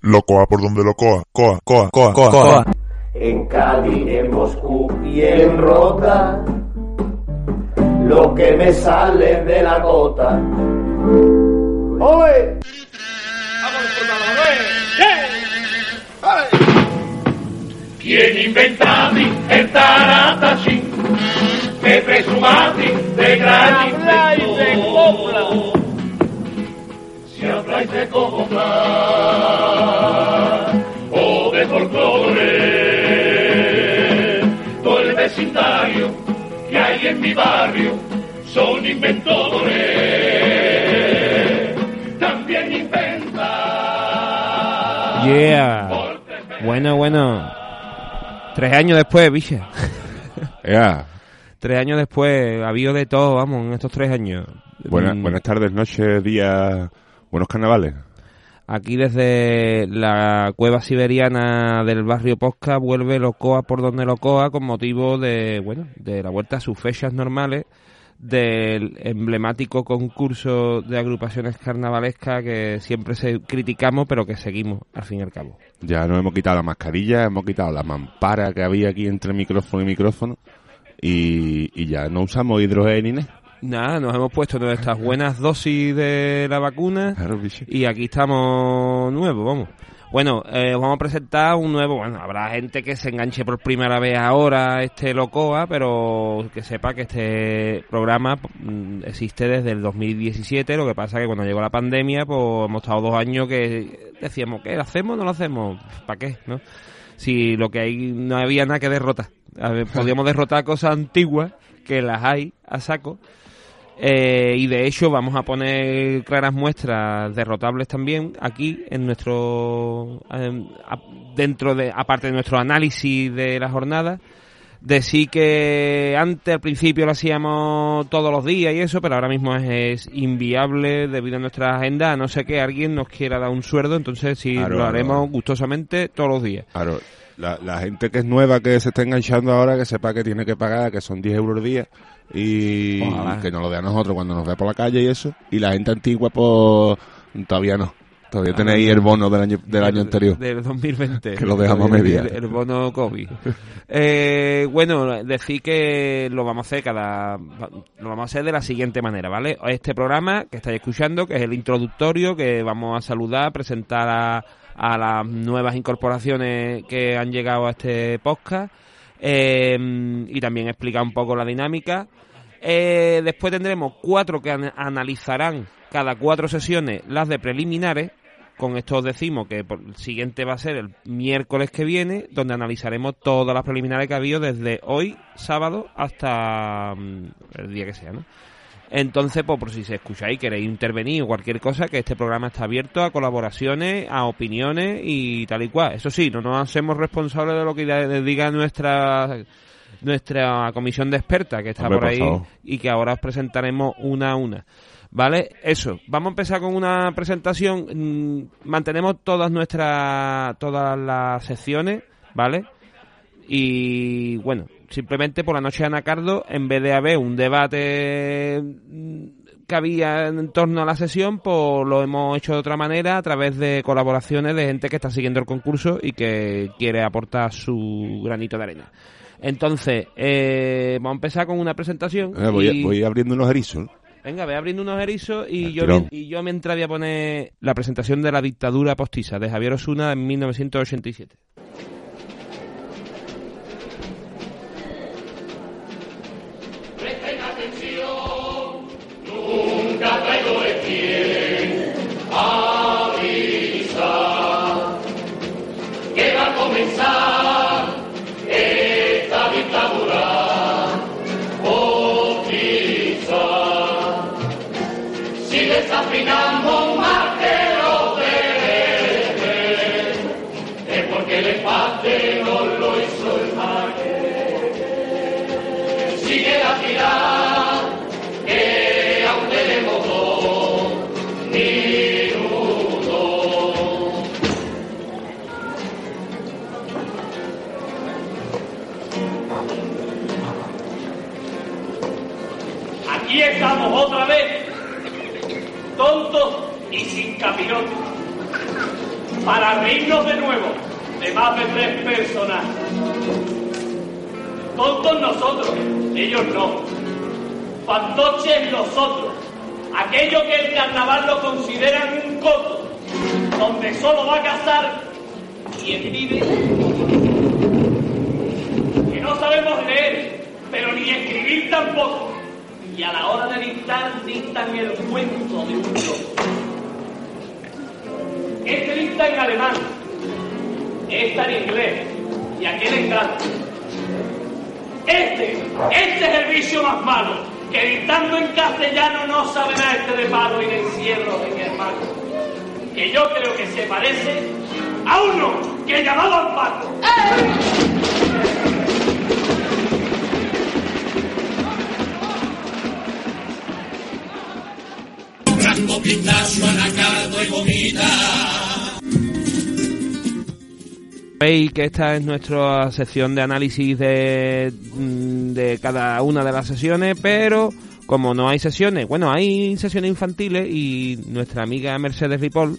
Locoa por donde lo coa, coa, coa, coa, coa, coa. En Cádiz, en Moscú y en Rota, lo que me sale de la gota. ¡Ole! ¿Quién inventati el taratasi? Que presumati de gran inventor. Si habláis de copla o de folclore, todo el vecindario que hay en mi barrio son inventores. También inventa. Yeah. Bueno, bueno. Tres años después, biche. Ea, Tres años después, ha habido de todo, vamos, en estos tres años. buena- Mm, buenas tardes, noches, días, buenos carnavales. Aquí desde la cueva siberiana del barrio Posca vuelve Locoa por donde Locoa con motivo de, bueno, de la vuelta a sus fechas normales del emblemático concurso de agrupaciones carnavalescas que siempre se criticamos pero que seguimos al fin y al cabo. Ya nos hemos quitado la mascarilla, hemos quitado la mampara que había aquí entre micrófono y micrófono y, y ya no usamos hidrogel ni nada. Nada, nos hemos puesto nuestras buenas dosis de la vacuna y aquí estamos nuevos, vamos. Bueno, eh, os vamos a presentar un nuevo, bueno, habrá gente que se enganche por primera vez ahora a este Locoa, pero que sepa que este programa mm, existe desde el 2017, lo que pasa que cuando llegó la pandemia, pues hemos estado dos años que decíamos, ¿qué? ¿Lo hacemos o no lo hacemos? ¿Para qué? ¿No? Si lo que hay, no había nada que derrotar. A ver, podíamos derrotar cosas antiguas, que las hay a saco, eh, y de hecho vamos a poner claras muestras derrotables también aquí en nuestro eh, a- dentro de aparte de nuestro análisis de la jornada. Decir que antes al principio lo hacíamos todos los días y eso pero ahora mismo es, es inviable debido a nuestra agenda a no ser que alguien nos quiera dar un sueldo entonces sí lo haremos gustosamente todos los días. Claro, la, la gente que es nueva, que se está enganchando ahora, que sepa que tiene que pagar, que son 10 euros al día y Ojalá. que nos lo dé a nosotros cuando nos ve por la calle y eso. Y la gente antigua, pues todavía no. Todavía tenéis el bono del año, del año anterior. Del 2020. Que lo dejamos a media. El, el bono COVID. Eh, bueno, decir que lo vamos a hacer cada... Lo vamos a hacer de la siguiente manera, ¿vale? Este programa que estáis escuchando, que es el introductorio, que vamos a saludar, presentar a, a las nuevas incorporaciones que han llegado a este podcast eh, y también explicar un poco la dinámica. Eh, después tendremos cuatro que an- analizarán cada cuatro sesiones las de preliminares. Con esto os decimos que por- el siguiente va a ser el miércoles que viene, donde analizaremos todas las preliminares que ha habido desde hoy, sábado, hasta mm, el día que sea, ¿no? Entonces, pues por si se escucháis y queréis intervenir o cualquier cosa, que este programa está abierto a colaboraciones, a opiniones y tal y cual. Eso sí, no nos hacemos responsables de lo que diga nuestra nuestra comisión de expertas que está Hombre, por ahí y que ahora os presentaremos una a una. ¿Vale? Eso. Vamos a empezar con una presentación. Mm, Mantenemos todas nuestras todas las secciones, ¿vale? Y bueno, simplemente por la noche de Anacardo, en vez de haber un debate mm, que había en torno a la sesión, pues lo hemos hecho de otra manera a través de colaboraciones de gente que está siguiendo el concurso y que quiere aportar su granito de arena. Entonces, eh, vamos a empezar con una presentación. Eh, voy, y- voy abriendo unos erizos. ¿no? Venga, ve abriendo unos erizos y yo, tirón. y yo mientras voy a poner la presentación de la dictadura postiza de Javier Osuna en 1987. Para reírnos de nuevo de más de tres personajes. Tontos nosotros, ellos no. Fantoches nosotros, aquellos que el carnaval lo consideran un coto, donde solo va a cazar quien vive. Que no sabemos leer, pero ni escribir tampoco. Y a la hora de dictar, dictan el cuento de un loco. Este dicta en alemán, esta en inglés y aquel en gato. Este, este es el vicio más malo, que dictando en castellano no sabe nada este de palo y de encierro de mi hermano. Que yo creo que se parece a uno que llamaban Paco. Anacardo y gomita. Veis que esta es nuestra sección de análisis de, mm, de cada una de las sesiones, pero como no hay sesiones, bueno, hay sesiones infantiles y nuestra amiga Mercedes Ripoll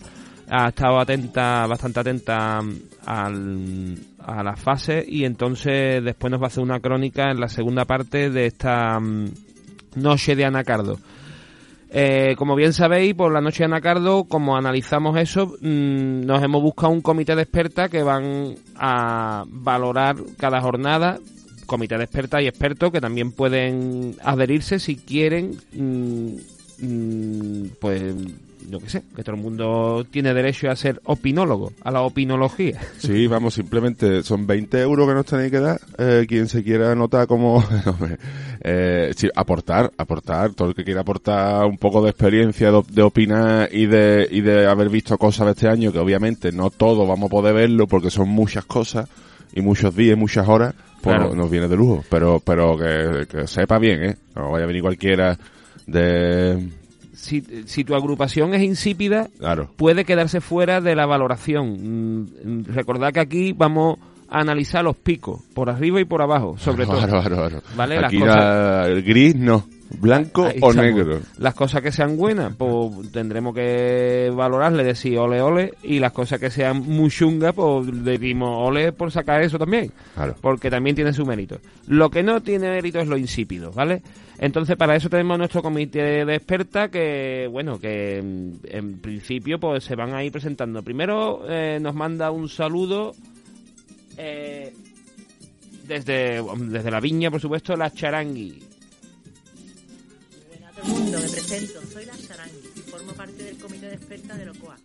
ha estado atenta, bastante atenta al, a las fases y entonces después nos va a hacer una crónica en la segunda parte de esta mm, noche de Anacardo. Eh, como bien sabéis, por la noche de Anacardo, como analizamos eso, mm, nos hemos buscado un comité de expertas que van a valorar cada jornada. Comité de expertas y expertos que también pueden adherirse si quieren, mm, mm, pues yo qué sé, que todo el mundo tiene derecho a ser opinólogo, a la opinología. Sí, vamos, simplemente son 20 euros que nos tenéis que dar. Eh, quien se quiera anotar como... eh, sí, aportar, aportar. Todo el que quiera aportar un poco de experiencia, de, de opinar y de, y de haber visto cosas de este año, que obviamente no todo vamos a poder verlo porque son muchas cosas y muchos días y muchas horas, pues Claro. nos viene de lujo. Pero, pero que, que sepa bien, ¿eh? No vaya a venir cualquiera de... Si, si tu agrupación es insípida, Claro. puede quedarse fuera de la valoración. Mm, Recordad que aquí vamos a analizar los picos, por arriba y por abajo, sobre todo. Claro, claro, claro. Vale, las cosas- la- el gris no. Blanco Ahí o estamos. negro. Las cosas que sean buenas, pues tendremos que valorarle, decir ole ole, y las cosas que sean muy chungas, pues decimos ole por sacar eso también. Claro. Porque también tiene su mérito. Lo que no tiene mérito es lo insípido, ¿vale? Entonces, para eso tenemos nuestro comité de expertas que, bueno, que mm, en principio pues se van a ir presentando. Primero eh, nos manda un saludo eh, desde, desde la viña, por supuesto, la charangui. El mundo, me presento. Soy la y formo parte del comité de expertas de Locoa.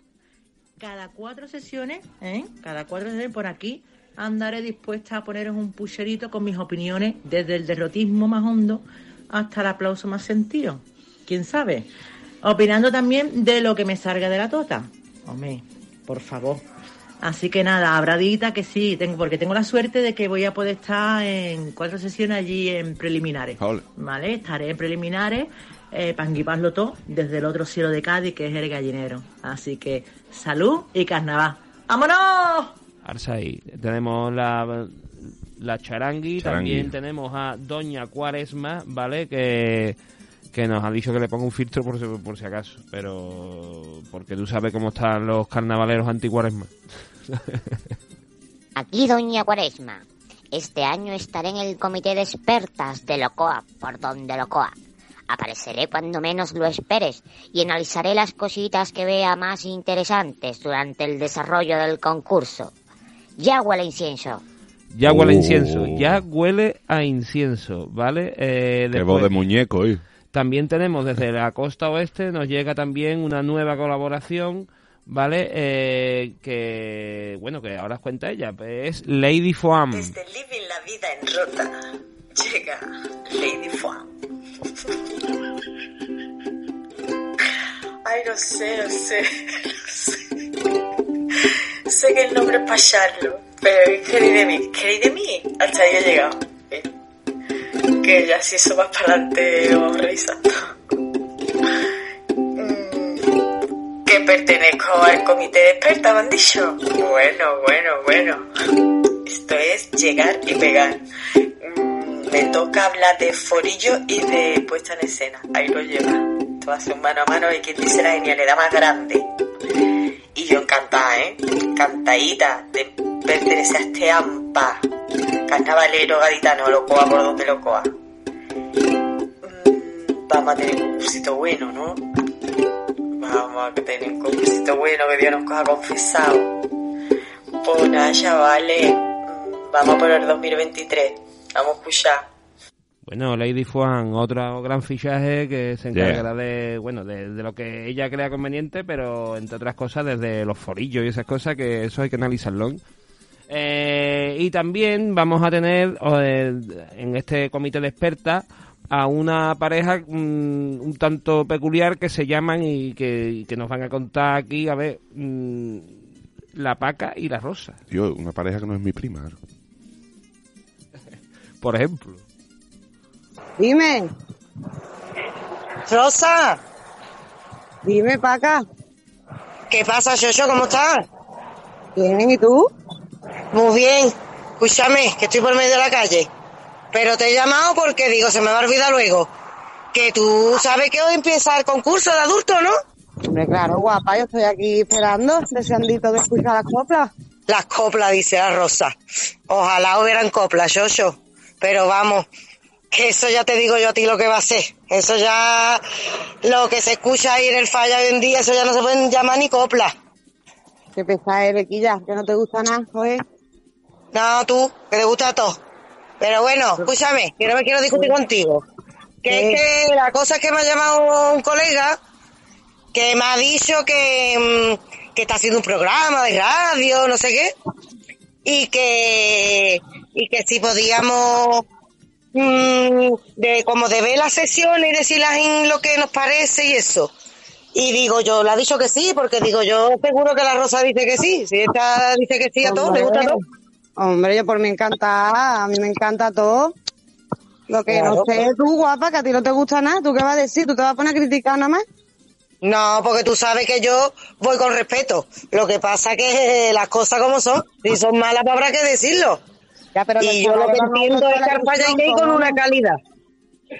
Cada cuatro sesiones, ¿eh? Cada cuatro sesiones por aquí andaré dispuesta a poneros un pucherito con mis opiniones desde el derrotismo más hondo hasta el aplauso más sentido. ¿Quién sabe? Opinando también de lo que me salga de la tota. Hombre, por favor. Así que nada, habrá dita que sí, tengo, porque tengo la suerte de que voy a poder estar en cuatro sesiones allí en preliminares. Ole. ¿Vale? Estaré en preliminares eh, todo desde el otro cielo de Cádiz, que es el gallinero. Así que salud y carnaval. ¡Vámonos! Arsay. Tenemos la, la charangui, Charangui. también tenemos a Doña Cuaresma, ¿vale? Que, que nos ha dicho que le ponga un filtro por si, por si acaso, pero porque tú sabes cómo están los carnavaleros anti-cuaresma. Aquí Doña Cuaresma. Este año estaré en el comité de expertas de Locoa, por donde Locoa. Apareceré cuando menos lo esperes y analizaré las cositas que vea más interesantes durante el desarrollo del concurso. Ya huele a incienso. Ya huele a Oh. incienso, ya huele a incienso, ¿vale? Eh, Qué voz de muñeco, ¿eh? También tenemos desde la costa oeste, nos llega también una nueva colaboración, ¿vale? Eh, que, bueno, que ahora os cuenta ella, es Lady Foam. Desde Living la Vida en Rota llega Lady Foam. Ay, no lo sé, lo sé, lo sé. Sé que el nombre es Pacharlo, pero ¿qué queréis de. Hasta ahí he llegado. Que ya si eso más para adelante os revisando. Mm, Que pertenezco al comité de expertas, me han dicho. Bueno, bueno, bueno. Esto es llegar y pegar. Me toca hablar de forillo y de puesta en escena. Ahí lo lleva. A ser un mano a mano y quien dice la genialidad más grande. Y yo encantada, ¿eh? Encantadita de pertenecer a este AMPA. Carnavalero gaditano, locoa por donde locoa. Mm, Vamos a tener un concursito bueno, ¿no? Vamos a tener un concursito bueno que Dios nos coja confesado. Pues nada, chavales. mm, Vamos por el 2023. Vamos a escuchar. Bueno, Lady Fuan, otro gran fichaje que se encargará de, bueno, de, de lo que ella crea conveniente, pero entre otras cosas desde los forillos y esas cosas, que eso hay que analizarlo. Eh, y también vamos a tener eh, en este comité de expertas a una pareja mm, un tanto peculiar que se llaman y que, y que nos van a contar aquí, a ver, mm, la paca y la rosa, Tío, una pareja que no es mi prima. Por ejemplo. Dime. Rosa. Dime, Paca. ¿Qué pasa, Shosho? ¿Cómo estás? Bien, ¿y tú? Muy bien. Escúchame, que estoy por medio de la calle. Pero te he llamado porque digo, se me va a olvidar luego. Que tú sabes que hoy empieza el concurso de adultos, ¿no? Hombre, claro, guapa, yo estoy aquí esperando, deseandito de escuchar las coplas. Las coplas, dice la Rosa. Ojalá hubieran coplas, Shosho. Pero vamos, que eso ya te digo yo a ti lo que va a ser. Eso ya, lo que se escucha ahí en el falla hoy en día, eso ya no se pueden llamar ni coplas. Qué pesada eres, Quilla, que no te gusta nada, joder. No, tú, que te gusta todo. Pero bueno, escúchame, que no me quiero discutir contigo. Que es que la cosa es que me ha llamado un colega que me ha dicho que, mm, que está haciendo un programa de radio, no sé qué, y que, y que si podíamos, mm, de, como de ver las sesiones y decirlas en lo que nos parece y eso. Y digo yo, le ha dicho que sí, porque digo yo, seguro que la Rosa dice que sí. Si esta dice que sí a todo, le gusta todo. Hombre, yo por mí encanta, a mí me encanta todo. Lo que Claro, no sé tú, guapa, que a ti no te gusta nada, ¿tú qué vas a decir? ¿Tú te vas a poner a criticar nada más? No, porque tú sabes que yo voy con respeto. Lo que pasa que las cosas como son, si son malas, pues habrá que decirlo. Pero y yo lo que entiendo es que hay que ir con una calidad.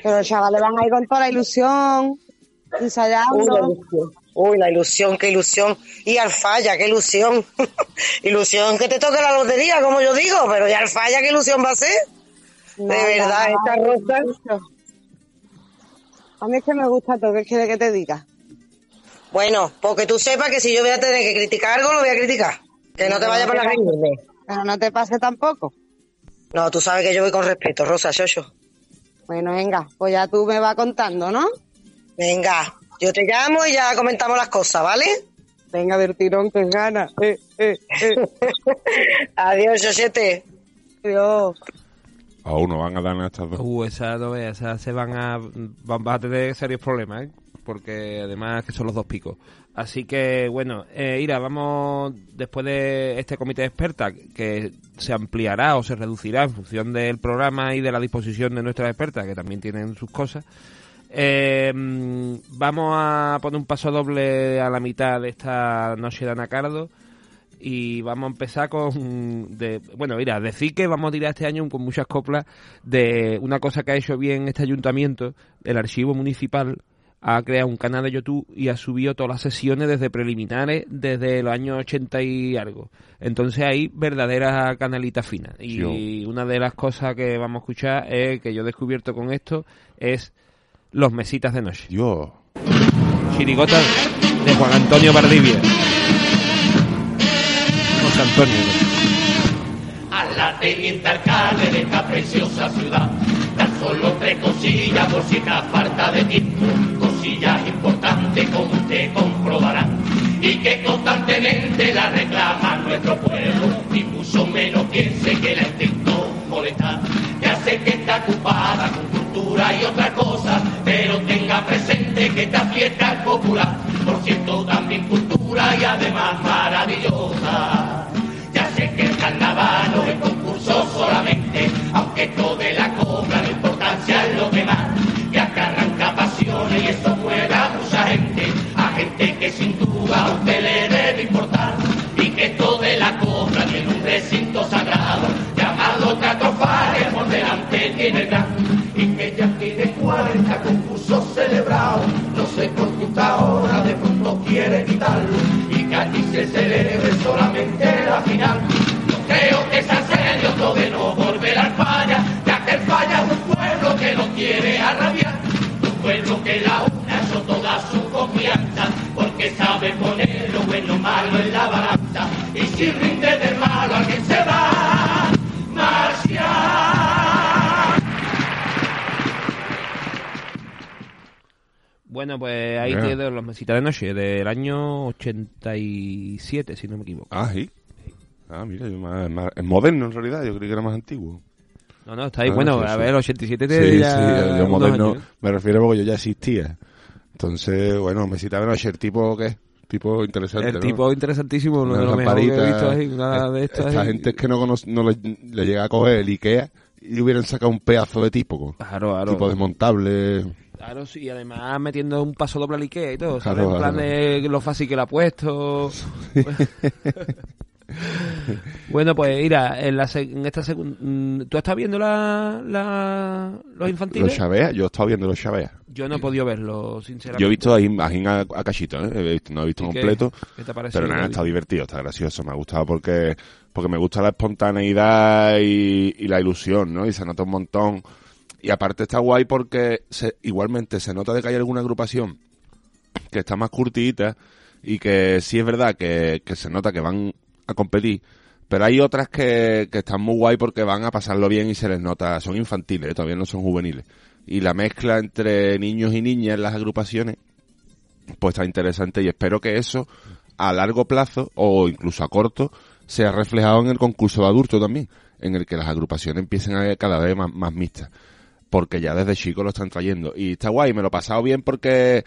Pero los chavales van a ir con toda la ilusión, Uy, la ensayando. ilusión. Uy, la ilusión, qué ilusión. Y al falla, qué ilusión. ilusión que te toque la lotería, como yo digo, pero ya al falla, qué ilusión va a ser. No, de verdad, esta rosa. A mí es que me gusta todo, ¿qué quiere que te diga? Bueno, porque tú sepas que si yo voy a tener que criticar algo, lo voy a criticar. Que no te vaya por la reírme. Pero no te pase tampoco. No, tú sabes que yo voy con respeto, Rosa, Shosho. Bueno, venga, pues ya tú me vas contando, ¿no? Venga, yo te llamo y ya comentamos las cosas, ¿vale? Venga, del tirón, que gana. Eh, eh, eh. Adiós, Shosete. Adiós. Aún no van a dar estas dos. Uh, esas no veas, esas se van a, van a tener serios problemas, ¿eh? Porque además que son los dos picos. Así que, bueno, eh, Ira, vamos, después de este comité de expertas, que se ampliará o se reducirá en función del programa y de la disposición de nuestras expertas, que también tienen sus cosas, eh, vamos a poner un paso doble a la mitad de esta noche de Anacardo y vamos a empezar con de, bueno mira decir que vamos a tirar este año con muchas coplas de una cosa que ha hecho bien este ayuntamiento el archivo municipal ha creado un canal de YouTube y ha subido todas las sesiones desde preliminares desde los años 80 y algo. Entonces hay verdadera canalita fina y Sí. una de las cosas que vamos a escuchar es que yo he descubierto con esto es los mesitas de noche. Dios chirigota de Juan Antonio Vardivia José Antonio. A la teniente alcalde de esta preciosa ciudad. Tan solo tres cosillas por si te falta de tiempo, cosillas importantes como usted comprobará, y que constantemente la reclama nuestro pueblo, ni mucho menos piense que la intentó molestar. Ya sé que está ocupada con cultura y otras cosas, pero tenga presente que esta fiesta es popular. por cierto también cultura y además maravillosa. Ya sé que el carnaval no es concurso solamente, aunque esto de la cobra la importancia es lo recinto sagrado, llamado Catrofare, por delante tiene el gran, y que ya tiene 40 concursos celebrados, no sé por qué ahora de pronto quiere quitarlo, y que aquí se celebre solamente la final. Yo creo que es serio esto de no volver al falla, ya que el falla es un pueblo que no quiere arrabiar, un pueblo que la una eso toda su confianza, porque sabe poner lo bueno malo en la balanza, y si Bueno, pues ahí tiene los mesitas de noche del año 87, si no me equivoco. Ah, sí. Ah, mira, yo más- más- es moderno en realidad, yo creí que era más antiguo. No, no, está ahí. Ah, bueno, sí, a sí. ver, el 87 Sí, tiene ya sí, yo moderno años. me refiero porque yo ya existía. Entonces, bueno, mesita de noche, el tipo, ¿qué? Tipo interesante, El ¿no? tipo interesantísimo, uno de los mejores que he visto ahí, una de estas. Esta ahí. gente es que no, conoce, no le, le llega a coger el Ikea y hubieran sacado un pedazo de tipo. Claro, claro. tipo desmontable. Claro, sí, además metiendo un paso doble al Ikea y todo, ¿sabes? Claro, en plan claro. de lo fácil que le ha puesto. bueno, pues mira, en, la en esta segunda... ¿Tú estás viendo la, la- los infantiles? Los Chavea, yo he estado viendo los Chavea. Yo no he podido verlo, sinceramente. Yo he visto ahí, a, a cachito, ¿eh? No he visto ¿Y qué? completo. ¿Qué te ha parecido, Pero nada, está divertido, está gracioso. Me ha gustado porque, porque me gusta la espontaneidad y, y la ilusión, ¿no? Y se nota un montón. Y aparte está guay porque se, igualmente se nota de que hay alguna agrupación que está más curtita y que sí es verdad que, que se nota que van a competir. Pero hay otras que, que están muy guay porque van a pasarlo bien y se les nota, son infantiles, todavía no son juveniles. Y la mezcla entre niños y niñas en las agrupaciones, pues está interesante y espero que eso a largo plazo o incluso a corto sea reflejado en el concurso de adultos también, en el que las agrupaciones empiecen a cada vez más, más mixtas. Porque ya desde chico lo están trayendo. Y está guay, me lo he pasado bien porque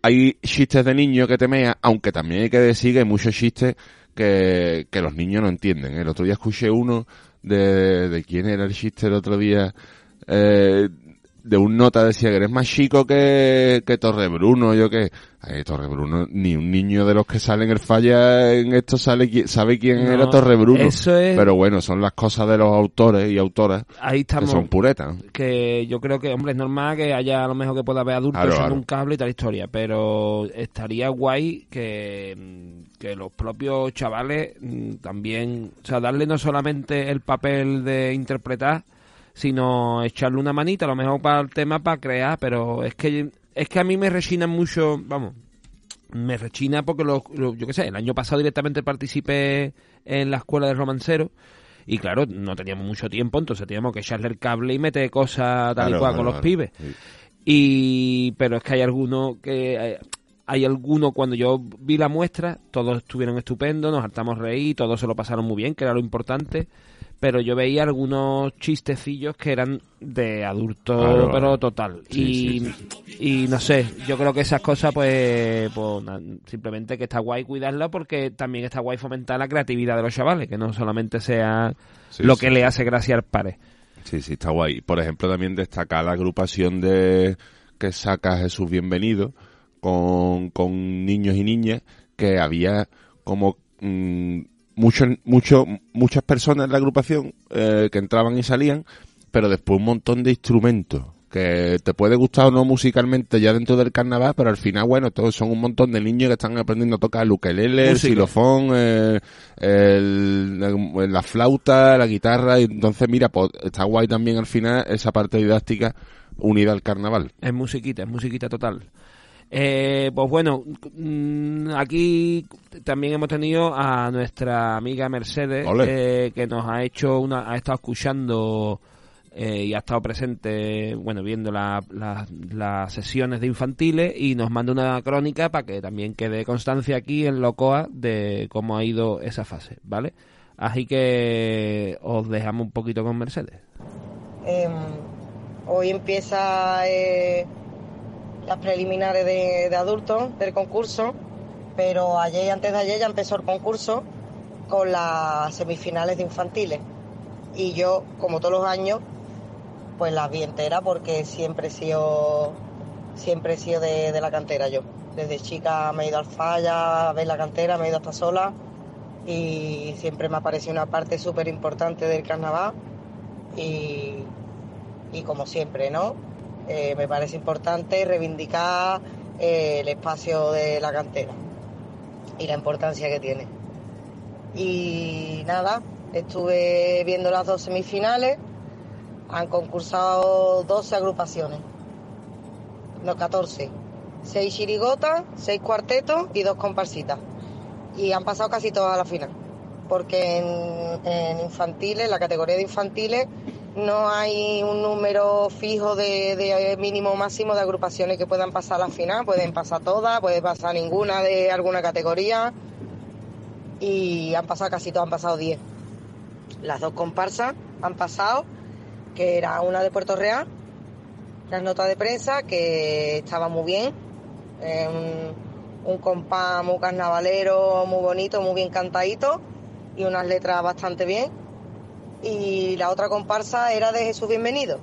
hay chistes de niños que te mea, aunque también hay que decir que hay muchos chistes que, que los niños no entienden. El otro día escuché uno de, de quién era el chiste el otro día, eh, de un nota decía que eres más chico que, que Torrebruno, yo que, ay, Torrebruno, ni un niño de los que salen el falla en esto sale, sabe quién No, era Torrebruno. eso es- Pero bueno, son las cosas de los autores y autoras Ahí que estamos. son puretas. que yo creo que, hombre, es normal que haya a lo mejor que pueda haber adultos Claro, un cable y tal historia, pero estaría guay que, que los propios chavales mm, también, o sea, darle no solamente el papel de interpretar, sino echarle una manita, a lo mejor para el tema, para crear, pero es que es que a mí me rechina mucho, vamos, me rechina porque lo, lo- yo qué sé, el año pasado directamente participé en la escuela de romancero y claro, no teníamos mucho tiempo, entonces teníamos que echarle el cable y meter cosas tal y cual claro, con los claro. pibes. Sí. Y pero es que hay algunos que eh, hay algunos cuando yo vi la muestra, todos estuvieron estupendos, nos hartamos reír, todos se lo pasaron muy bien, que era lo importante. Pero yo veía algunos chistecillos que eran de adulto, Claro, pero claro. total. Sí, y, sí, y no sé, yo creo que esas cosas, pues, pues simplemente que está guay cuidarla porque también está guay fomentar la creatividad de los chavales, que no solamente sea lo que le hace gracia al pare. Sí, sí, está guay. Por ejemplo, también destacar la agrupación de que saca Jesús Bienvenido con, con niños y niñas, que había como mm, muchos, mucho, muchas personas en la agrupación eh, que entraban y salían, pero después un montón de instrumentos que te puede gustar o no musicalmente ya dentro del carnaval, pero al final, bueno, todos son un montón de niños que están aprendiendo a tocar el ukelele, el xilofón, eh, el- la, la flauta, la guitarra, y entonces mira, pues está guay también al final esa parte didáctica unida al carnaval. Es musiquita, es musiquita total. Eh, pues bueno, mm, aquí también hemos tenido a nuestra amiga Mercedes, eh, que nos ha hecho una, ha estado escuchando eh, y ha estado presente, bueno, viendo la- la- las sesiones de infantiles y nos manda una crónica para que también quede constancia aquí en Locoa de cómo ha ido esa fase, ¿vale? Así que os dejamos un poquito con Mercedes. Em, hoy empieza eh, las preliminares de, de adultos del concurso, pero ayer antes de ayer ya empezó el concurso con las semifinales de infantiles. Y yo, como todos los años, pues las vi enteras porque siempre he sido, siempre he sido de, de la cantera yo. Desde chica me he ido al falla a ver la cantera, me he ido hasta sola y siempre me ha parecido una parte súper importante del carnaval y, y como siempre, ¿no? Eh, me parece importante reivindicar eh, el espacio de la cantera y la importancia que tiene. Y nada, estuve viendo las dos semifinales, han concursado 12 agrupaciones, no 14, 6 chirigotas, 6 cuartetos y 2 comparsitas. Y han pasado casi todas a la final, porque en, en infantiles, la categoría de infantiles, no hay un número fijo de, de mínimo máximo de agrupaciones que puedan pasar a la final, pueden pasar todas, puede pasar ninguna de alguna categoría y han pasado casi todas, han pasado 10. Las dos comparsas han pasado, que era una de Puerto Real, las notas de prensa, que estaba muy bien, eh, un, un compás muy carnavalero, muy bonito, muy bien cantadito y unas letras bastante bien. Y la otra comparsa era de Jesús Bienvenido,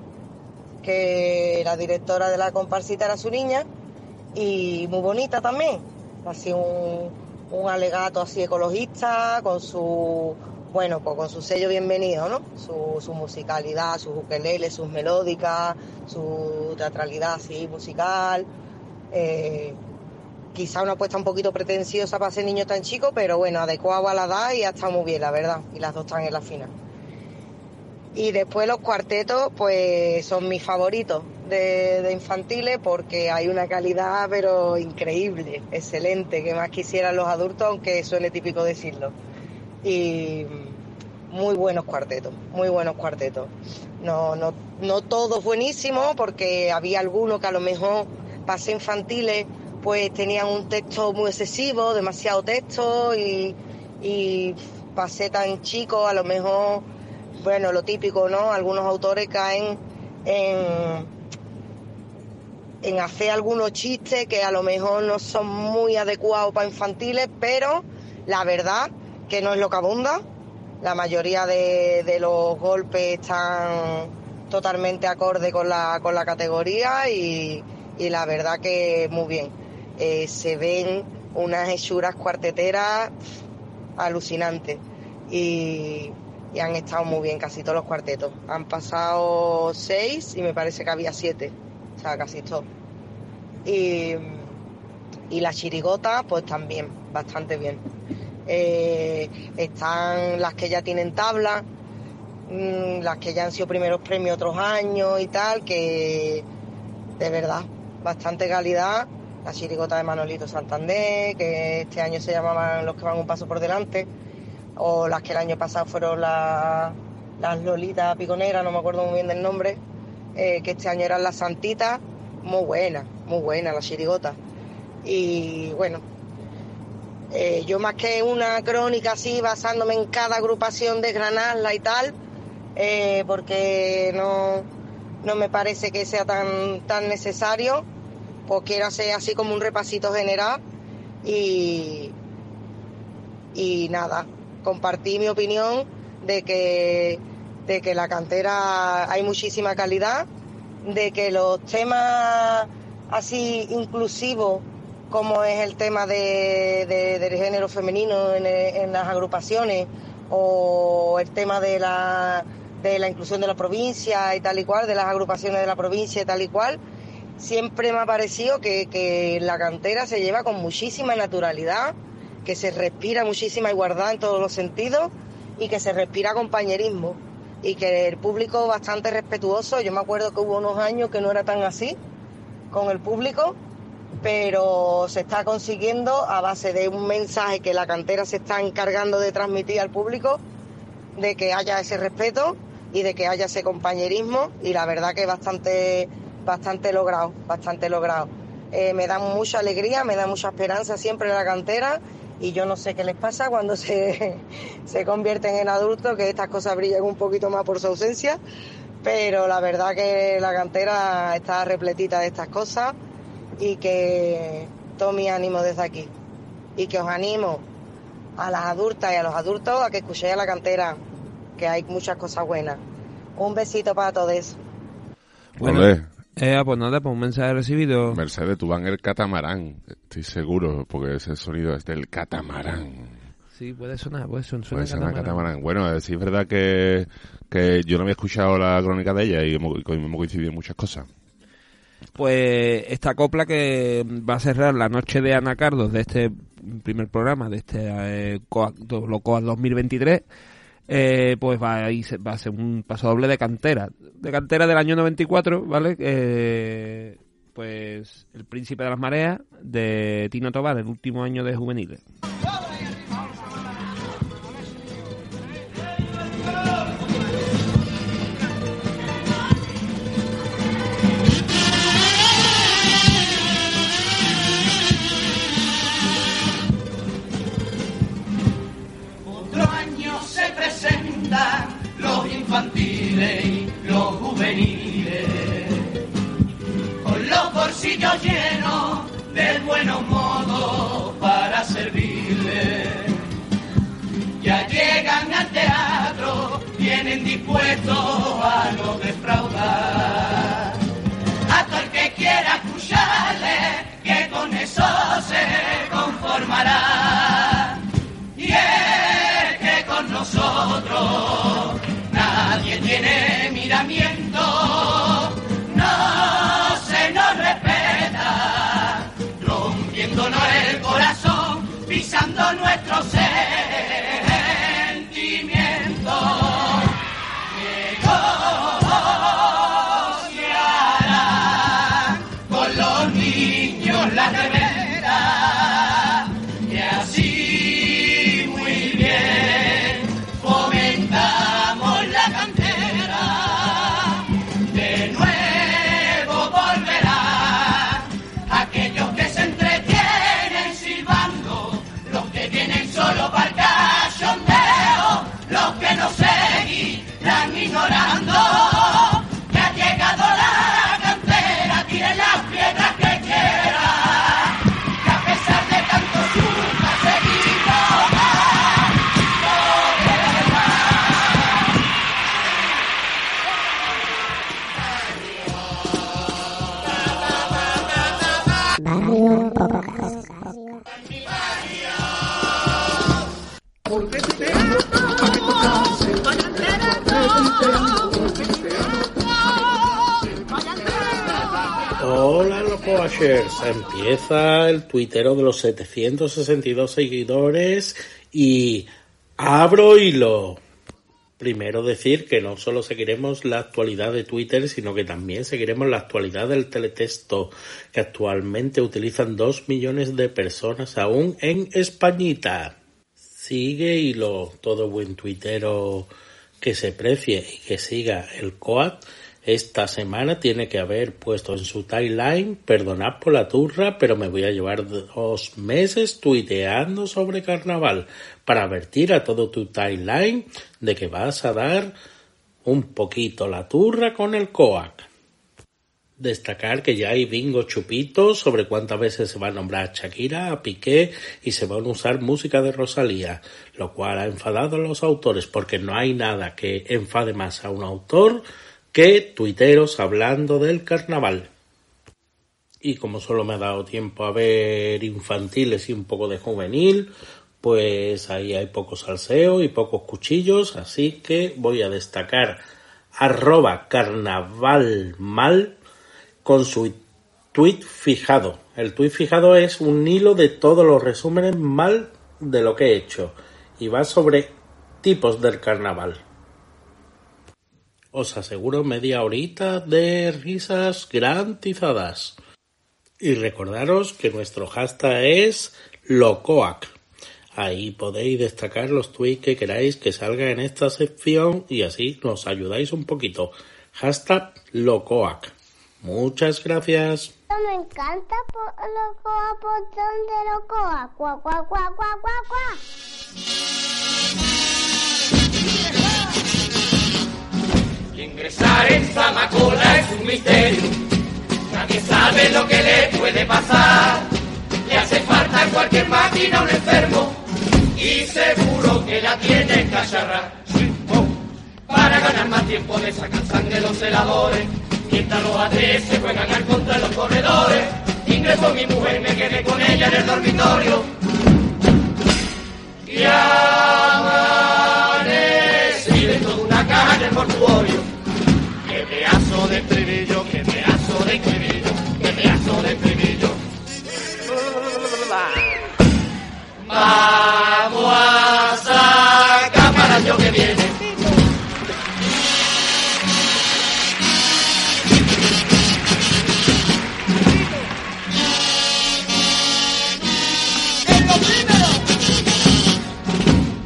que la directora de la comparsita era su niña y muy bonita también, así un, un alegato así ecologista con su bueno pues con su sello bienvenido no su, musicalidad sus ukeleles sus melódicas su teatralidad así musical. Eh, quizá una apuesta un poquito pretenciosa para ser niño tan chico pero bueno adecuado a la edad y ha estado muy bien la verdad. Y las dos están en la final y después los cuartetos, pues son mis favoritos de, infantiles porque hay una calidad pero increíble, excelente, que más quisieran los adultos, aunque suene típico decirlo. Y muy buenos cuartetos, muy buenos cuartetos. No, no, no todos buenísimos, porque había algunos que a lo mejor pasé infantiles pues tenían un texto muy excesivo, demasiado texto y, y pasé tan chico, a lo mejor bueno, lo típico, ¿no? Algunos autores caen en, en hacer algunos chistes que a lo mejor no son muy adecuados para infantiles, pero la verdad que no es lo que abunda. La mayoría de, los golpes están totalmente acorde con la, con la categoría y, y la verdad que muy bien. Eh, se ven unas hechuras cuarteteras alucinantes. Y y han estado muy bien casi todos los cuartetos. Han pasado seis y me parece que había siete, o sea, casi todo. Y, y la chirigota, pues también, bastante bien. Eh, están las que ya tienen tabla, mmm, las que ya han sido primeros premios otros años y tal, que de verdad, bastante calidad. La chirigota de Manolito Santander, que este año se llamaban los que van un paso por delante o las que el año pasado fueron las, las Lolitas Piconeras, no me acuerdo muy bien del nombre, eh, que este año eran las Santitas, muy buenas, muy buenas las chirigotas. Y bueno, eh, yo más que una crónica así, basándome en cada agrupación, desgranarla y tal, eh, porque no, no me parece que sea tan, tan necesario, pues quiero hacer así como un repasito general y, y nada, compartí mi opinión de que, de que la cantera hay muchísima calidad, de que los temas así inclusivos como es el tema de, de, del género femenino en, en, las agrupaciones o el tema de la, de la inclusión de la provincia y tal y cual, de las agrupaciones de la provincia y tal y cual, siempre me ha parecido que, que la cantera se lleva con muchísima naturalidad que se respira muchísima igualdad en todos los sentidos y que se respira compañerismo y que el público bastante respetuoso. Yo me acuerdo que hubo unos años que no era tan así con el público, pero se está consiguiendo a base de un mensaje que la cantera se está encargando de transmitir al público, de que haya ese respeto y de que haya ese compañerismo y la verdad que bastante, bastante logrado, bastante logrado. Eh, me da mucha alegría, me da mucha esperanza siempre la cantera y yo no sé qué les pasa cuando se, se convierten en adultos, que estas cosas brillan un poquito más por su ausencia, pero la verdad que la cantera está repletita de estas cosas y que todo mi ánimo desde aquí. Y que os animo a las adultas y a los adultos a que escuchéis a la cantera, que hay muchas cosas buenas. Un besito para todos. Eh, pues nada, pues un mensaje recibido. Mercedes, tú vas en el catamarán. Estoy seguro, porque ese sonido es del catamarán. Sí, puede sonar, puede sonar. Puede una catamarán. catamarán. Bueno, sí es verdad que, que yo no había escuchado la crónica de ella y hemos, hemos coincidido en muchas cosas. Pues esta copla que va a cerrar la noche de Anacardos de este primer programa, de este eh, Coa- do- Locoa 2023, eh, pues va a, ir- va a ser un paso doble de cantera. De cantera del año 94, ¿vale? Eh, pues El Príncipe de las Mareas de Tino Tobar, el último año de juveniles. Los juveniles, con los bolsillos llenos de buenos modos para servirles. Ya llegan al teatro, vienen dispuestos a no defraudar. retrocede. Empieza el tuitero de los 762 seguidores y abro hilo. Primero decir que no solo seguiremos la actualidad de Twitter, sino que también seguiremos la actualidad del teletexto, que actualmente utilizan dos millones de personas aún en Españita. Sigue hilo, todo buen tuitero que se precie y que siga el COAT esta semana tiene que haber puesto en su timeline, perdonad por la turra, pero me voy a llevar dos meses tuiteando sobre carnaval para advertir a todo tu timeline de que vas a dar un poquito la turra con el COAC. Destacar que ya hay bingo chupitos sobre cuántas veces se va a nombrar a Shakira, a Piqué y se van a usar música de Rosalía, lo cual ha enfadado a los autores porque no hay nada que enfade más a un autor que tuiteros hablando del carnaval. Y como solo me ha dado tiempo a ver infantiles y un poco de juvenil, pues ahí hay poco salseo y pocos cuchillos, así que voy a destacar arroba carnavalmal con su tweet fijado. El tweet fijado es un hilo de todos los resúmenes mal de lo que he hecho y va sobre tipos del carnaval. Os aseguro media horita de risas garantizadas. Y recordaros que nuestro hashtag es LOCOAC. Ahí podéis destacar los tweets que queráis que salgan en esta sección y así nos ayudáis un poquito. Hashtag LOCOAC. Muchas gracias. Me encanta por por donde locoa. Cuá, cuá, cuá, cuá, cuá, Ingresar en Zamacola es un misterio. Nadie sabe lo que le puede pasar. Le hace falta en cualquier máquina a un enfermo. Y seguro que la tiene cacharra. Oh. Para ganar más tiempo le sacan sangre los heladores. Mientras los ADS se juegan al contra los corredores. Ingresó mi mujer, me quedé con ella en el dormitorio. Vamos a sacar para el año que viene.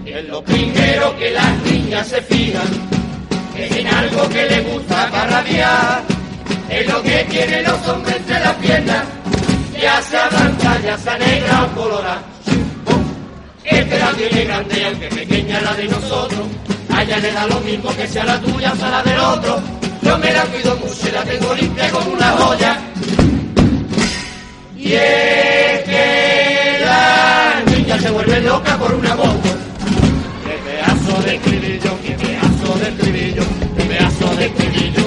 Es lo primero que las niñas se fijan, es en algo que le gusta para rabiar, es lo que tienen los hombres entre las piernas, ya sea blanca, ya sea negra o colorada. La tiene grande y aunque pequeña la de nosotros, a ella le da lo mismo que sea la tuya o sea la del otro. Yo me la cuido mucho y la tengo limpia como una joya. Y es que la niña se vuelve loca por una bomba. Qué pedazo de escribillo, qué pedazo de escribillo, qué pedazo de escribillo.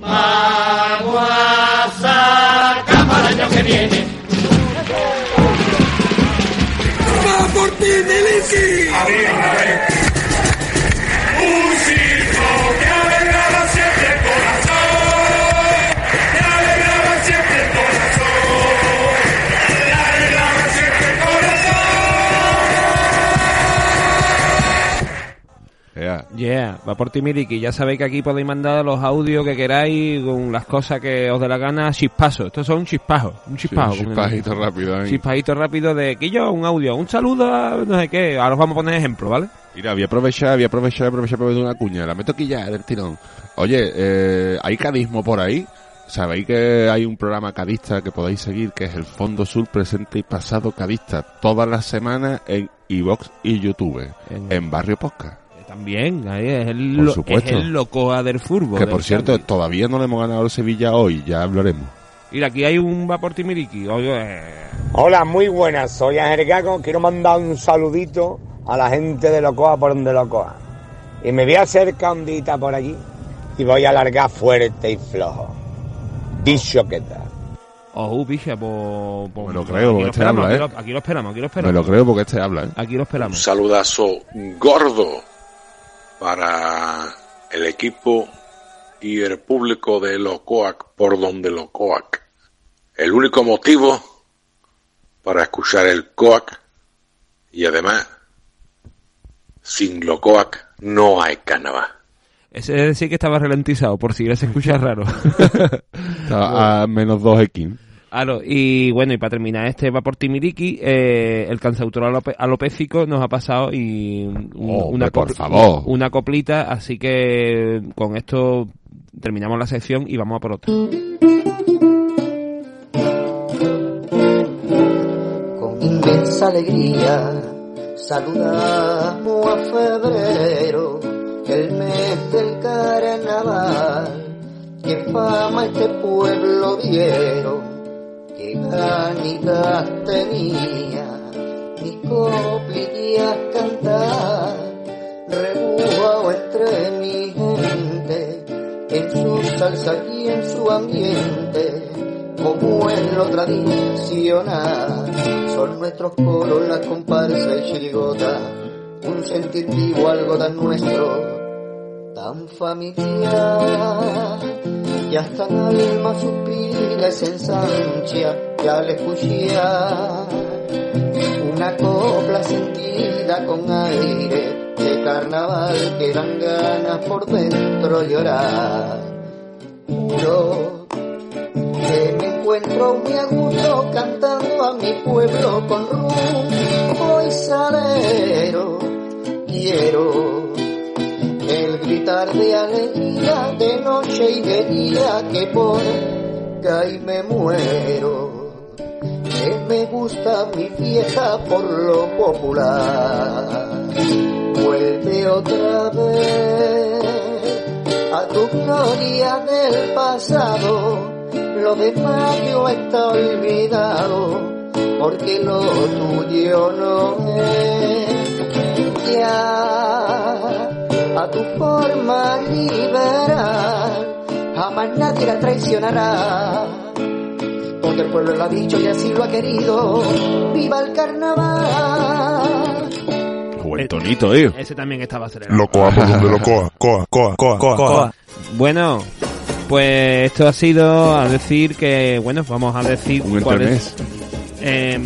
Vamos a sacar para el año que viene. Miliki! A ver, Yeah, va por ti Miliki. Ya sabéis que aquí podéis mandar los audios que queráis con las cosas que os dé la gana, chispazos. Estos son chispajos, un chispajo. Sí, un chispajito rápido ahí. Chispajito rápido de que yo, un audio, un saludo a no sé qué. Ahora os vamos a poner ejemplo, ¿vale? Mira, voy a aprovechar, voy a aprovechar, aprovechar para meter una cuña. La meto aquí ya del tirón. Oye, eh, ¿hay cadismo por ahí? Sabéis que hay un programa cadista que podéis seguir que es el Fondo Sur Presente y Pasado Cadista todas las semanas en iVox y YouTube, en, Barrio Posca. También, ahí es el, Por lo- supuesto. es el locoa del fútbol. Que del por cierto, Cádiz. todavía no le hemos ganado al Sevilla hoy, ya hablaremos. Mira, aquí hay un va por ti Miliki. Oye, eh, Hola, muy buenas. Soy Ángel Gago. Quiero mandar un saludito a la gente de Locoa por donde Locoa. Y me voy a acercar un dita por allí y voy a largar fuerte y flojo. Dicho que tal. Oh, picha, pues... pues- Me lo creo, porque este esperamos, habla, aquí, ¿eh? lo, aquí lo esperamos, aquí lo Me esperamos. lo creo porque este habla, ¿eh? Aquí lo Un esperamos. saludazo gordo para el equipo y el público de Locoac por donde Locoac. El único motivo para escuchar el Coac y además sin Locoac no hay carnaval. Ese es decir que estaba ralentizado, por si se escucha raro. Está a menos 2 X. Claro, y bueno, y para terminar este va por Timiriki, eh, el cansautor alope- alopécico nos ha pasado y un- Oh, una, por favor. una coplita, así que con esto terminamos la sección y vamos a por otra. con inmensa alegría saludamos a febrero, el mes del carnaval, que fama este pueblo dieron, que ganitas tenía, mi coplillas cantar, rebujado entre mi gente, en su salsa y en su ambiente, como en lo tradicional. Son nuestros coros, la comparsa y chirigota, un sentir vivo, algo tan nuestro, tan familiar, que hasta el alma suspira y se ensancha, ya al escuchar una copla sentida con aire de carnaval que dan ganas por dentro llorar. Yo que me encuentro muy a gusto cantando a mi pueblo con rumbo y salero. Quiero el gritar de alegría de noche y de día que por ahí me muero. Que me gusta mi fiesta por lo popular. Vuelve otra vez a tu gloria del pasado lo de mayo está olvidado porque lo tuyo no es ya a tu forma liberal, jamás nadie la traicionará. Porque el pueblo lo ha dicho y así lo ha querido. ¡Viva el carnaval! Buen tonito, eh. Ese también estaba acelerado. Locoa por donde locoa. Coa, coa, coa, coa, coa. Bueno, pues esto ha sido a decir que, bueno, vamos a decir cuál es. em,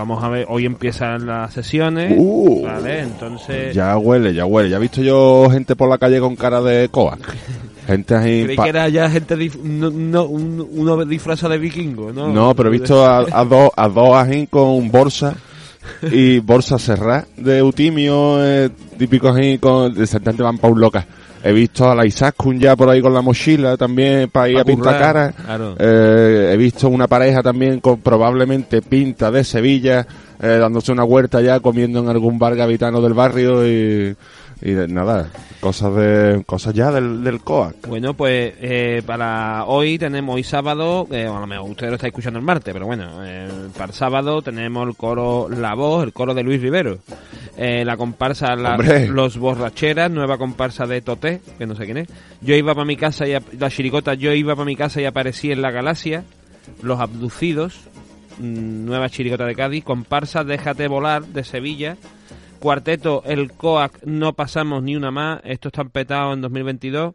vamos a ver, hoy empiezan las sesiones, Uh. ¿vale? Entonces, Ya huele, ya huele. Ya he visto yo gente por la calle con cara de coa. Gente ahí... creí que era ya gente, dif- no, no, un- uno disfrazado de vikingo, ¿no? No, pero he visto a, a dos a dos ajín con bolsa y bolsa cerrada de Utimio, eh, típicos ajín con de sentante van pa' un loca. He visto a la Isaskun ya por ahí con la mochila también para ir Pa' a pintar cara. claro. Eh, he visto una pareja también con probablemente pinta de Sevilla, eh, dándose una huerta ya, comiendo en algún bar gavitano del barrio y, y de- nada, cosas de cosas ya del, del COAC. Bueno, pues eh, para hoy tenemos, hoy sábado, eh, a lo mejor usted lo está escuchando el martes, pero bueno, eh, para el sábado tenemos el coro La Voz, el coro de Luis Rivero. Eh, la comparsa la-. Los Borracheras, nueva comparsa de Toté, que no sé quién es. Yo iba para mi casa y la chiricota, yo iba para mi casa y aparecí en la galaxia. Los Abducidos, mm, nueva chiricota de Cádiz. Comparsa Déjate Volar de Sevilla. Cuarteto El COAC No Pasamos Ni Una Más. Esto está petado en 2022.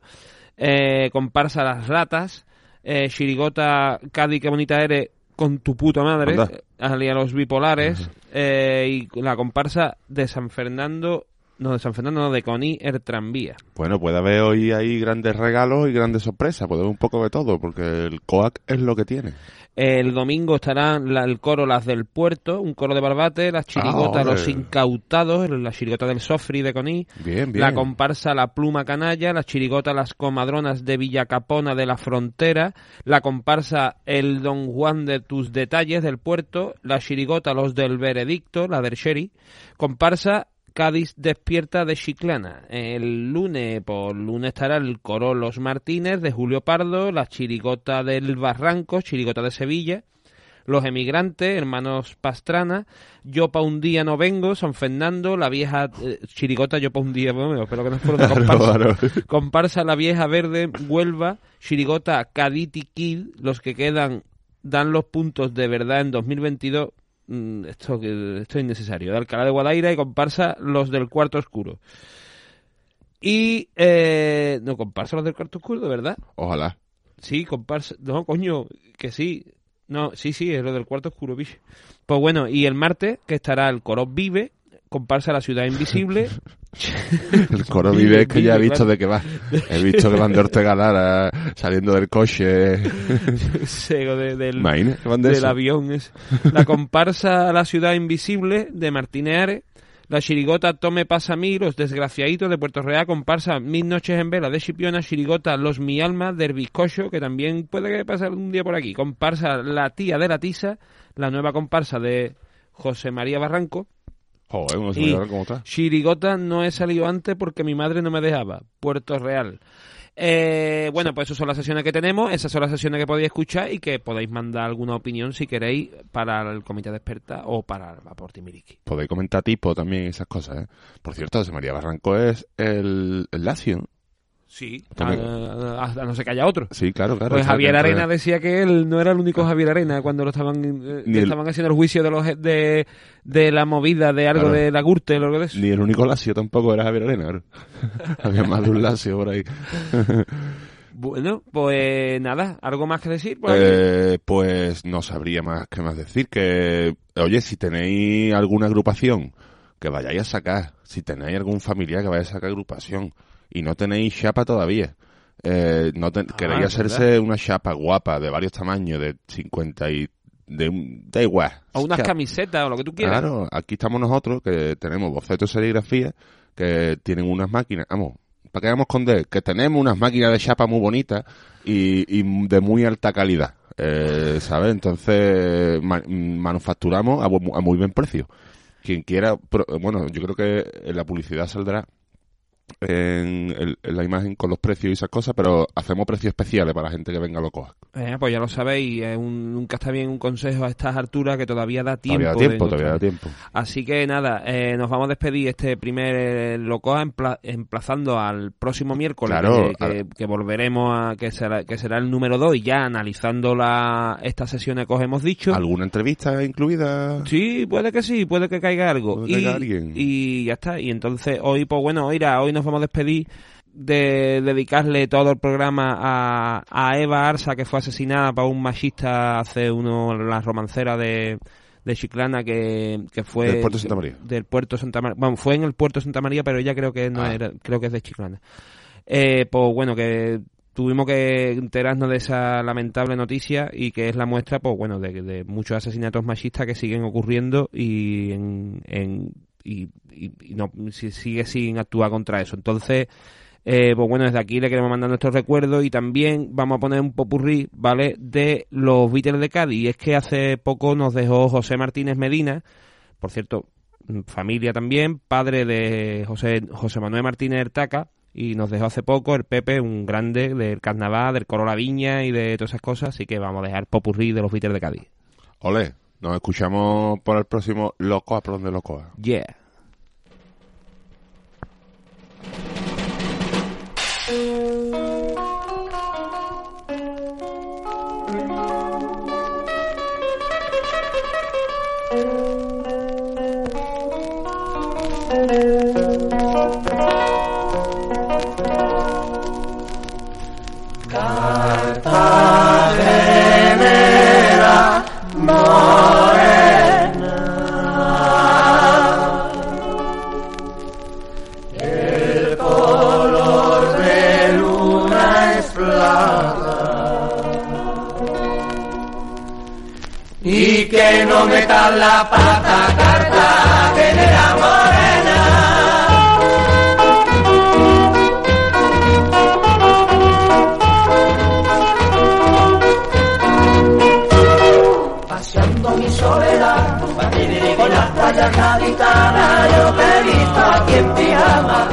Eh, comparsa Las Ratas. Eh, Chirigota Cádiz, qué bonita eres con tu puta madre. Anda. Eh, Alia Los Bipolares. eh, y la comparsa de San Fernando. No, de San Fernando, no, de Coní, el tranvía. Bueno, puede haber hoy ahí grandes regalos y grandes sorpresas, puede haber un poco de todo, porque el COAC es lo que tiene. El domingo estarán la- el coro Las del Puerto, un coro de Barbate, las chirigotas hombre. Los Incautados, la chirigota del Sofri de Coní, Bien, bien. la comparsa La Pluma Canalla, la chirigota Las Comadronas de Villacapona de la Frontera, la comparsa El Don Juan de Tus Detalles del Puerto, la chirigota Los del Veredicto, la del Sherry, comparsa Cádiz despierta de Chiclana. El lunes, por lunes estará el coro Los Martínez de Julio Pardo, la chirigota del Barranco, chirigota de Sevilla, los emigrantes, hermanos Pastrana, Yo pa' un día no vengo, San Fernando, la vieja eh, chirigota Yo pa' un día, bueno, espero que no Claro, comparsa. Comparsa La Vieja Verde, Huelva, chirigota Caditi Kid, los que quedan dan los puntos de verdad en 2022. Mm, Esto, que- esto es innecesario. De Alcalá de Guadaira y comparsa los del Cuarto Oscuro. Y, eh, no, comparsa los del Cuarto Oscuro, ¿de verdad? Ojalá. Sí, comparsa. No, coño, que sí. No, sí, sí, es lo del cuarto oscuro, bicho. Pues bueno, y el martes, que estará el coro Vive, comparsa La Ciudad Invisible. El coro vive que ya he visto de qué va. He visto que van de Ortega Lara saliendo del coche. Sego de- del, Imagina, que van de del avión ese. La comparsa La Ciudad Invisible de Martínez Ares. La chirigota Tome Pasa a mí, Los Desgraciaditos de Puerto Real, comparsa Mil Noches en Vela de Chipiona, chirigota Los Mi Alma del Bizcocho, que también puede que pase un día por aquí. Comparsa La Tía de la Tisa, la nueva comparsa de José María Barranco. Joder, no se Y me da cómo está. Chirigota no he salido antes porque mi madre no me dejaba. Puerto Real. Eh, bueno, pues esas son las sesiones que tenemos, esas son las sesiones que podéis escuchar y que podéis mandar alguna opinión si queréis para el comité de experta o para el Vapor Miriki. Podéis comentar tipo también esas cosas, ¿eh? Por cierto, José María Barranco es el, el Lazio. Sí, a, También. a- a no ser que haya otro. Sí, claro, claro. Pues Javier Arena decía que él no era el único Javier Arena cuando lo estaban eh, el- estaban haciendo el juicio de los de, de la movida de algo Claro. de la Gürtel o algo de eso. Ni el único Lazio tampoco era Javier Arena. Había más de un Lazio por ahí. Bueno, pues nada, ¿algo más que decir? aquí? Eh, pues no sabría más que más decir. Que, oye, si tenéis alguna agrupación que vayáis a sacar, si tenéis algún familiar que vaya a sacar agrupación y no tenéis chapa todavía, eh, no te- queréis es hacerse verdad. una chapa guapa de varios tamaños, de 50 y... De, un- da igual. o unas Chapa. camisetas o lo que tú quieras. Claro, aquí estamos nosotros, que tenemos bocetos de serigrafía, que tienen unas máquinas, vamos, para que vamos con de, que tenemos unas máquinas de chapa muy bonitas y, y de muy alta calidad, eh, ¿sabes? Entonces, ma- manufacturamos a, a muy buen precio. Quien quiera, bueno, yo creo que en la publicidad saldrá en, el- en la imagen con los precios y esas cosas, pero hacemos precios especiales para la gente que venga a Locoa. Eh, pues ya lo sabéis, un- nunca está bien un consejo a estas alturas que todavía da tiempo. Todavía da de tiempo, todavía da encontrar. tiempo. Así que nada, eh, nos vamos a despedir este primer eh, Locoa empla- emplazando al próximo miércoles, Claro, que, que- que volveremos a que será, que será el número 2 y ya analizando la, estas sesiones que os hemos dicho. ¿Alguna entrevista incluida? Sí, puede que sí, puede que caiga algo. Puede y, caiga alguien. y ya está. Y entonces hoy, pues bueno, mira, hoy nos vamos a despedir de dedicarle todo el programa a, a Eva Arsa, que fue asesinada por un machista hace uno, la romancera de, de Chiclana, que, que fue... Del puerto de Santa María. Del puerto Santa María. Bueno, fue en el puerto de Santa María, pero ella creo que no Ah. era, creo que es de Chiclana. Eh, pues bueno, que tuvimos que enterarnos de esa lamentable noticia y que es la muestra, pues bueno, de, de muchos asesinatos machistas que siguen ocurriendo y en, en- y, y- y no si- sigue sin actuar contra eso. Entonces, eh, pues bueno, desde aquí le queremos mandar nuestros recuerdos y también vamos a poner un popurrí, ¿vale? De los Beatles de Cádiz. Y es que hace poco nos dejó José Martínez Medina, por cierto, mm, familia también, padre de José, José Manuel Martínez Ertaca, y nos dejó hace poco el Pepe, un grande del carnaval, del Coro La Viña y de todas esas cosas, así que vamos a dejar popurrí de los Beatles de Cádiz. Ole, nos escuchamos por el próximo Locoa, por donde Locoa. Yeah. No metan la pata Cartagenera morena. paseando mi soledad con las playas gaditanas yo te he visto aquí en pijama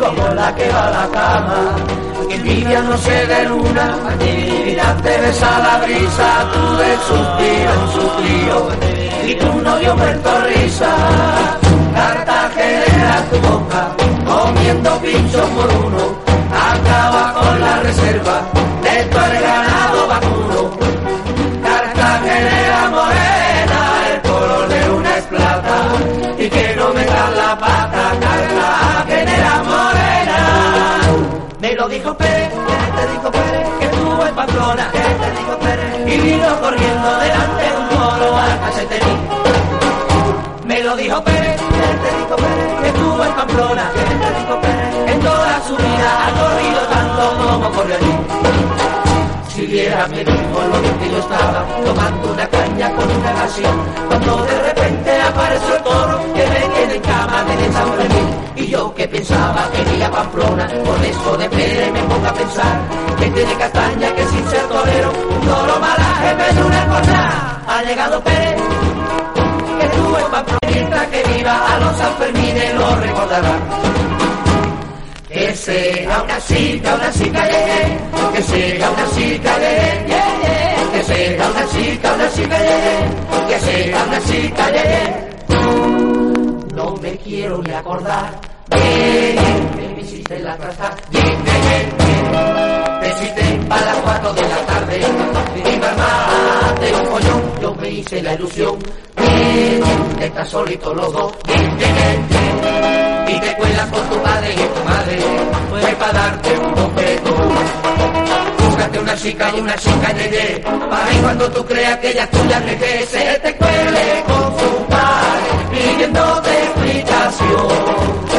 como la que va a la cama envidia no sé de luna mira te besa la brisa tú de suspiro en suspiro y tu novio muerto risa Cartagenera tu boca comiendo pinchos por uno acaba con la reserva dijo Pérez, que te dijo Pérez, que estuvo en Pamplona, que te dijo Pérez, y vino corriendo delante de un toro al casetení. Me lo dijo Pérez, que te dijo Pérez, que estuvo en Pamplona, que te dijo Pérez, en toda su vida ha corrido tanto como corrió allí. Si viera mi bien que yo estaba Tomando una caña con una evasión Cuando de repente apareció el toro Que me tiene en cama de San Fermín Y yo que pensaba que iría Pamplona Con esto de Pérez me pongo a pensar Que tiene castaña que sin ser torero Un toro malaje me una cornada Ha llegado Pérez Que estuvo en Pamplona Mientras que viva a los Sanfermines lo recordará. que sea una chica, una chica, yeah, yeah. que sea una chica, yeah, yeah, yeah. que sea una chica, una chica, yeah, yeah. que sea una chica, yeah, yeah. no me quiero ni acordar, que me hiciste la traza, bien, bien, bien, bien. me hiciste a las cuatro de la tarde, y mamá de un yo me hice la ilusión, bien, bien, de estar solito los dos, y te cuelas con tu padre darte un bofetón búscate una chica y una chica yeye para que cuando tú creas que ella es tuya que se te cuele con su padre pidiéndote explicación.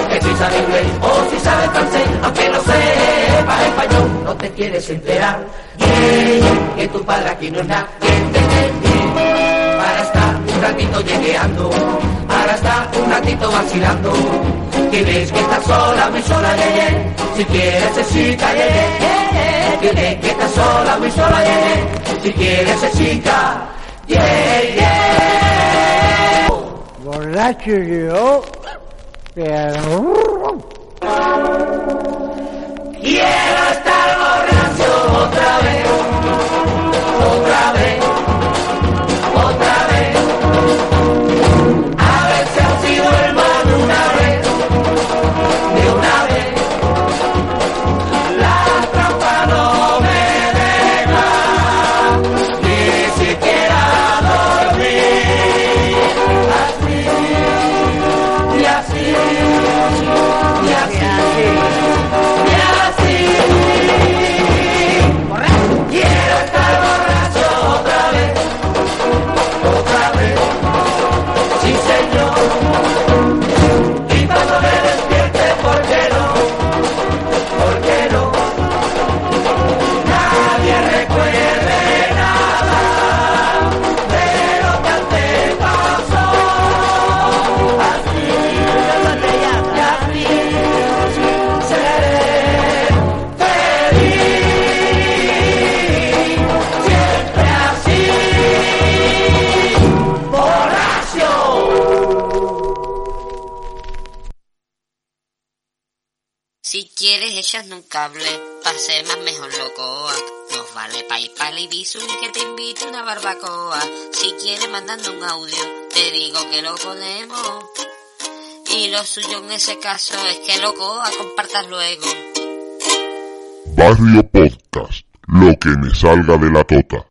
Que si sabe inglés o si sabe francés aunque no sepas español no te quieres enterar. Yeah, que tu padre aquí no es nada bien, bien. para estar un ratito llegueando para estar un ratito vacilando Tienes que estar sola, muy sola, ye, ye. Si quieres ser chica, ye, ye, ye. Tienes que estar sola, muy sola, ye, ye. Si quieres ser chica, ye, ye. Borracho yo, pero Quiero estar borracho otra vez, otra vez, otra vez. Y Bizum y que te invite una barbacoa. Si quieres, mandando un audio, te digo que lo podemos. Y lo suyo en ese caso es que locoa compartas luego. Barrio Podcast. Lo que me salga de la tota.